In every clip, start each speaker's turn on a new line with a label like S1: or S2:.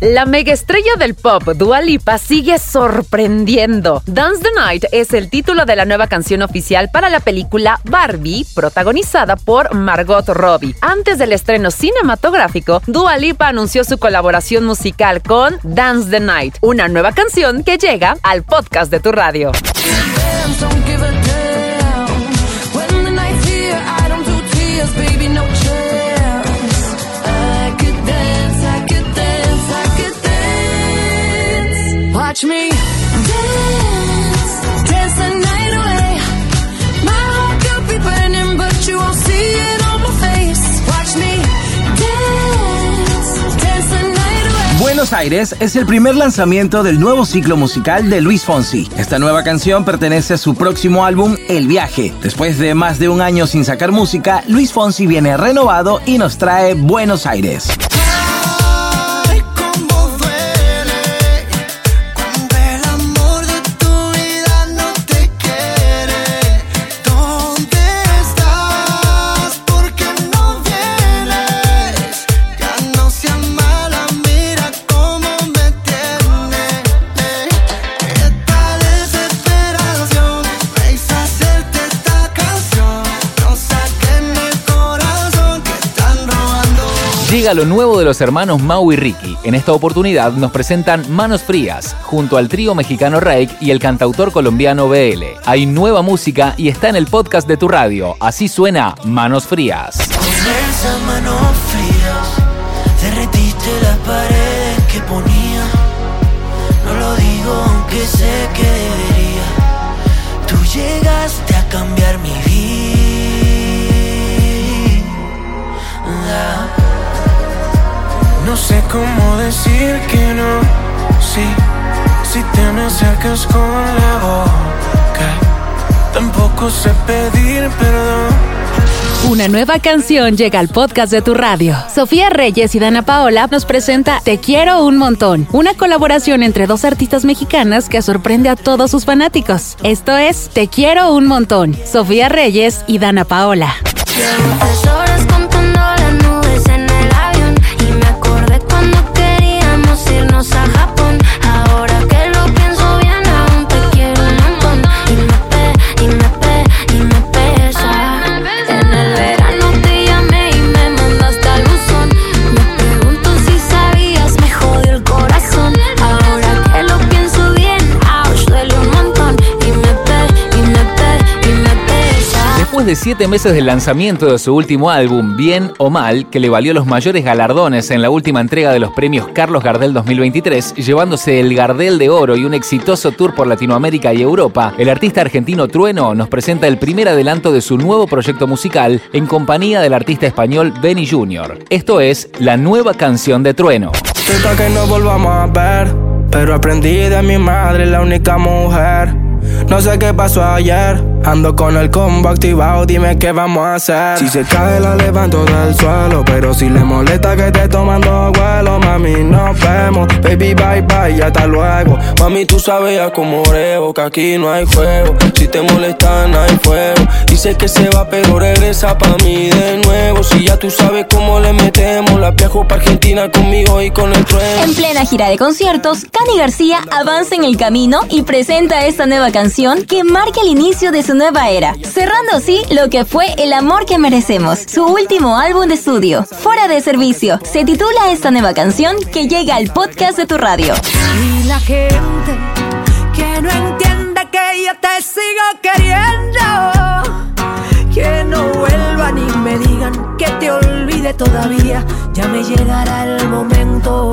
S1: La mega estrella del pop, Dua Lipa, sigue sorprendiendo. Dance the Night es el título de la nueva canción oficial para la película Barbie, protagonizada por Margot Robbie. Antes del estreno cinematográfico, Dua Lipa anunció su colaboración musical con Dance the Night, una nueva canción que llega al podcast de tu radio.
S2: Buenos Aires es el primer lanzamiento del nuevo ciclo musical de Luis Fonsi. Esta nueva canción pertenece a su próximo álbum El Viaje. Después de más de un año sin sacar música, Luis Fonsi viene renovado y nos trae Buenos Aires.
S3: Llega lo nuevo de los hermanos Mau y Ricky. En esta oportunidad nos presentan Manos Frías, junto al trío mexicano Rake y el cantautor colombiano BL. Hay nueva música y está en el podcast de tu radio. Así suena Manos Frías.
S4: No sé cómo decir que no. Sí, si te me acercas con la boca. Tampoco sé pedir perdón.
S1: Una nueva canción llega al podcast de tu radio. Sofía Reyes y Dana Paola nos presenta Te quiero un montón, una colaboración entre dos artistas mexicanas que sorprende a todos sus fanáticos. Esto es Te quiero un montón, Sofía Reyes y Dana Paola.
S3: De siete meses del lanzamiento de su último álbum, Bien o Mal, que le valió los mayores galardones en la última entrega de los premios Carlos Gardel 2023, llevándose el Gardel de Oro y un exitoso tour por Latinoamérica y Europa, el artista argentino Trueno nos presenta el primer adelanto de su nuevo proyecto musical en compañía del artista español Benny Jr. Esto es la nueva canción de Trueno.
S5: Que no volvamos a ver, pero aprendí de mi madre, la única mujer. No sé qué pasó ayer, ando con el combo activado, dime qué vamos a hacer. Si se cae la levanto del suelo, pero si le molesta que esté tomando mami, nos vemos. Baby, bye bye, hasta luego. Mami, tú sabías como oreo, que aquí no hay juego. Si te molesta, no hay fuego. Dice que se va, pero regresa pa' mí de nuevo. Si ya tú sabes cómo le metemos, la viajo pa' Argentina conmigo y con el trueno.
S6: En plena gira de conciertos, Cani García avanza en el camino y presenta esta nueva canción que marca el inicio de su nueva era, cerrando así lo que fue El amor que merecemos, su último álbum de estudio. Fuera de servicio, se titula esta nueva canción que llega al podcast de tu radio.
S7: Y la gente que no entiende que yo te sigo queriendo. Que no vuelvan y me digan que te olvide todavía. Ya me llegará el momento.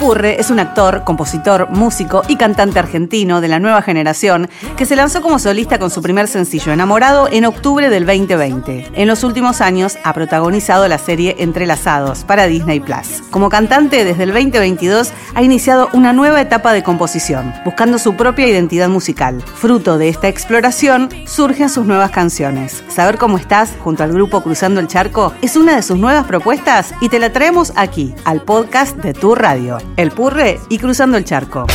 S8: Es un actor, compositor, músico y cantante argentino de la nueva generación que se lanzó como solista con su primer sencillo Enamorado en octubre del 2020. En los últimos años ha protagonizado la serie Entrelazados para Disney Plus. Como cantante desde el 2022 ha iniciado una nueva etapa de composición, buscando su propia identidad musical. Fruto de esta exploración surgen sus nuevas canciones. Saber cómo estás junto al grupo Cruzando el Charco es una de sus nuevas propuestas y te la traemos aquí, al podcast de tu radio. El Purre y Cruzando el Charco.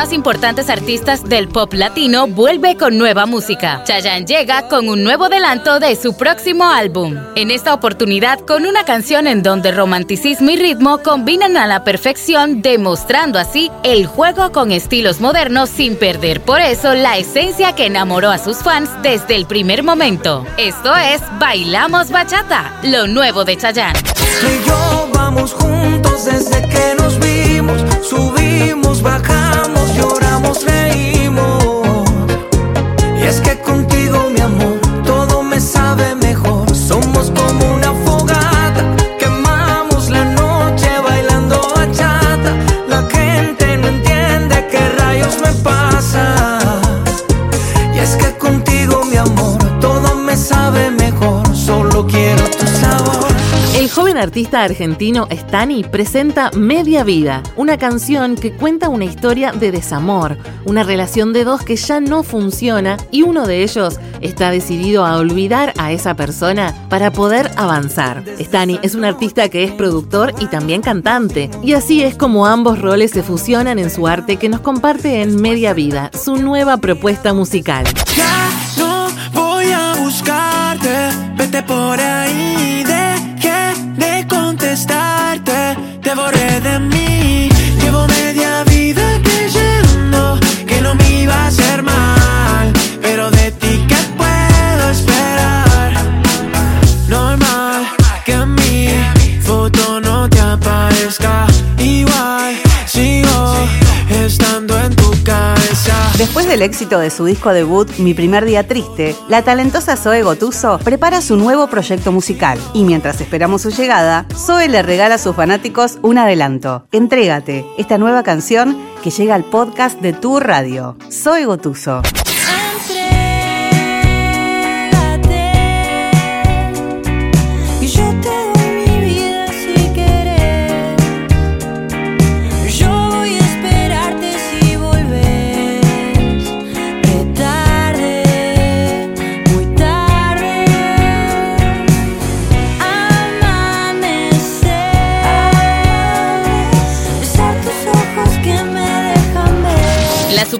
S9: Más importantes artistas del pop latino vuelve con nueva música. Chayanne llega con un nuevo adelanto de su próximo álbum. En esta oportunidad con una canción en donde romanticismo y ritmo combinan a la perfección, demostrando así el juego con estilos modernos sin perder por eso la esencia que enamoró a sus fans desde el primer momento. Esto es Bailamos Bachata, lo nuevo de Chayanne.
S4: Y yo vamos juntos desde que nos vimos. Subimos, bajamos,
S10: artista argentino Stani presenta Media Vida, una canción que cuenta una historia de desamor, una relación de dos que ya no funciona y uno de ellos está decidido a olvidar a esa persona para poder avanzar. Stani es un artista que es productor y también cantante, y así es como ambos roles se fusionan en su arte que nos comparte en Media Vida, su nueva propuesta musical.
S4: Ya no voy a buscarte, vete por ahí,
S8: del éxito de su disco debut, Mi primer día triste, la talentosa Zoe Gotuso prepara su nuevo proyecto musical. Y mientras esperamos su llegada, Zoe le regala a sus fanáticos un adelanto. Entrégate, esta nueva canción que llega al podcast de tu radio. Zoe Gotuso.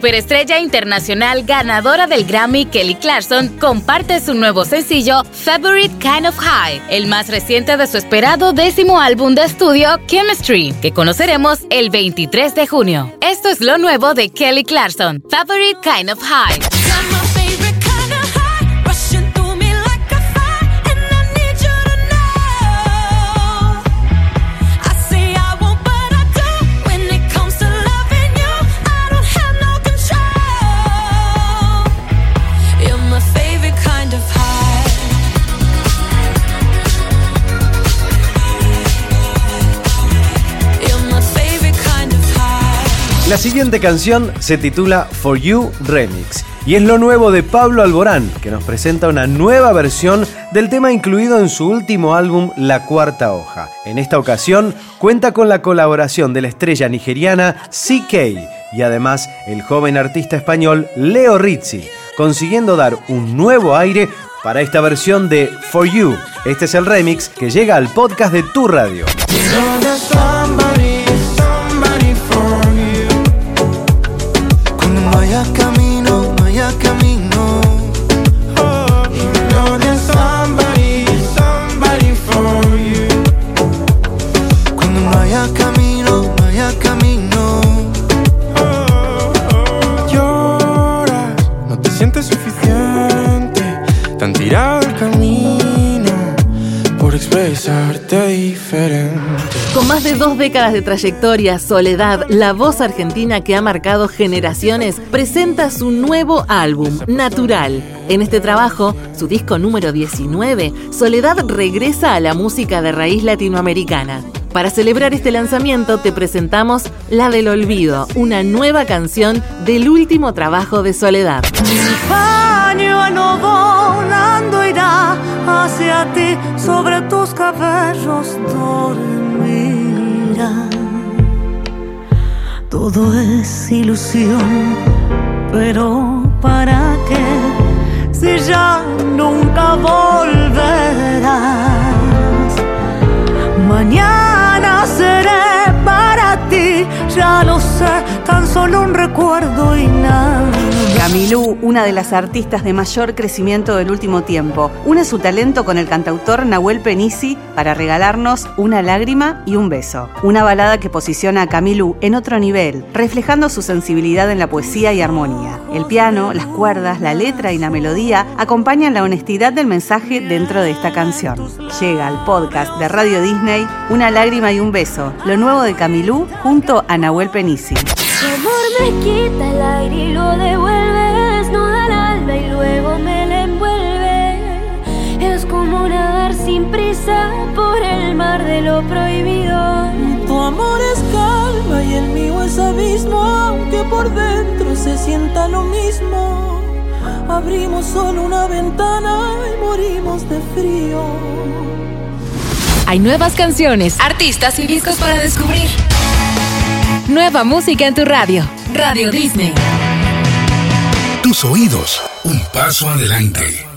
S9: Superestrella internacional ganadora del Grammy Kelly Clarkson comparte su nuevo sencillo Favorite Kind of High, el más reciente de su esperado décimo álbum de estudio Chemistry, que conoceremos el 23 de junio. Esto es lo nuevo de Kelly Clarkson, Favorite Kind of High.
S11: La siguiente canción se titula For You Remix y es lo nuevo de Pablo Alborán, que nos presenta una nueva versión del tema incluido en su último álbum La Cuarta Hoja. En esta ocasión cuenta con la colaboración de la estrella nigeriana CK y además el joven artista español Leo Rizzi, consiguiendo dar un nuevo aire para esta versión de For You. Este es el remix que llega al podcast de Tu Radio.
S10: Dos décadas de trayectoria, Soledad, la voz argentina que ha marcado generaciones, presenta su nuevo álbum, Natural. En este trabajo, su disco número 19, Soledad regresa a la música de raíz latinoamericana. Para celebrar este lanzamiento te presentamos La del Olvido, una nueva canción del último trabajo de Soledad.
S12: hacia ti sobre tus cabellos Todo es ilusión, pero ¿para qué? Si ya nunca volverás. Mañana seré para ti, ya lo sé, tan solo un recuerdo y nada.
S8: Camilú, una de las artistas de mayor crecimiento del último tiempo, une su talento con el cantautor Nahuel Penisi para regalarnos Una lágrima y un beso. Una balada que posiciona a Camilú en otro nivel, reflejando su sensibilidad en la poesía y armonía. El piano, las cuerdas, la letra y la melodía acompañan la honestidad del mensaje dentro de esta canción. Llega al podcast de Radio Disney Una lágrima y un beso, lo nuevo de Camilú junto a Nahuel Penisi.
S1: Tu amor me quita el aire y lo devuelve, desnuda el alma y luego me la envuelve. Es como nadar sin prisa por el mar de lo prohibido.
S12: Tu amor es calma y el mío es abismo, aunque por dentro se sienta lo mismo. Abrimos solo una ventana y morimos de frío.
S13: Hay nuevas canciones, artistas y discos para descubrir. Nueva música en tu radio. Radio Disney.
S14: Tus oídos, un paso adelante.